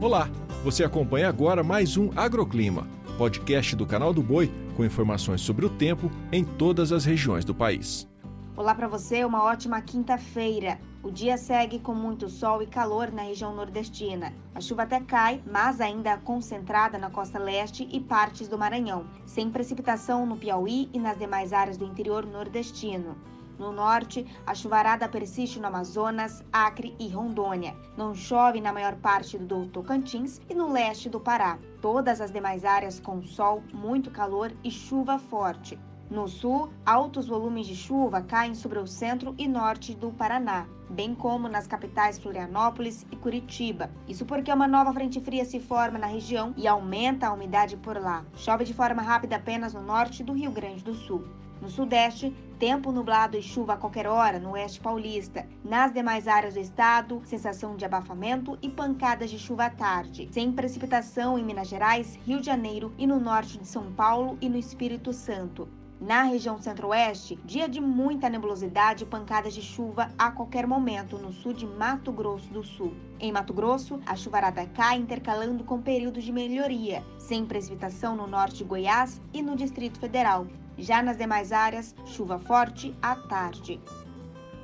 Olá, você acompanha agora mais um Agroclima, podcast do canal do Boi com informações sobre o tempo em todas as regiões do país. Olá para você, uma ótima quinta-feira. O dia segue com muito sol e calor na região nordestina. A chuva até cai, mas ainda concentrada na costa leste e partes do Maranhão, sem precipitação no Piauí e nas demais áreas do interior nordestino. No norte, a chuvarada persiste no Amazonas, Acre e Rondônia. Não chove na maior parte do Tocantins e no leste do Pará. Todas as demais áreas com sol, muito calor e chuva forte. No sul, altos volumes de chuva caem sobre o centro e norte do Paraná, bem como nas capitais Florianópolis e Curitiba. Isso porque uma nova frente fria se forma na região e aumenta a umidade por lá. Chove de forma rápida apenas no norte do Rio Grande do Sul. No sudeste, tempo nublado e chuva a qualquer hora no oeste paulista. Nas demais áreas do estado, sensação de abafamento e pancadas de chuva à tarde. Sem precipitação em Minas Gerais, Rio de Janeiro e no norte de São Paulo e no Espírito Santo. Na região centro-oeste, dia de muita nebulosidade e pancadas de chuva a qualquer momento no sul de Mato Grosso do Sul. Em Mato Grosso, a chuvarada cai intercalando com períodos de melhoria, sem precipitação no norte de Goiás e no Distrito Federal. Já nas demais áreas, chuva forte à tarde.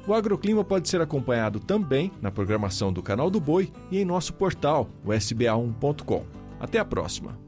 O agroclima pode ser acompanhado também na programação do Canal do Boi e em nosso portal, o sba1.com. Até a próxima!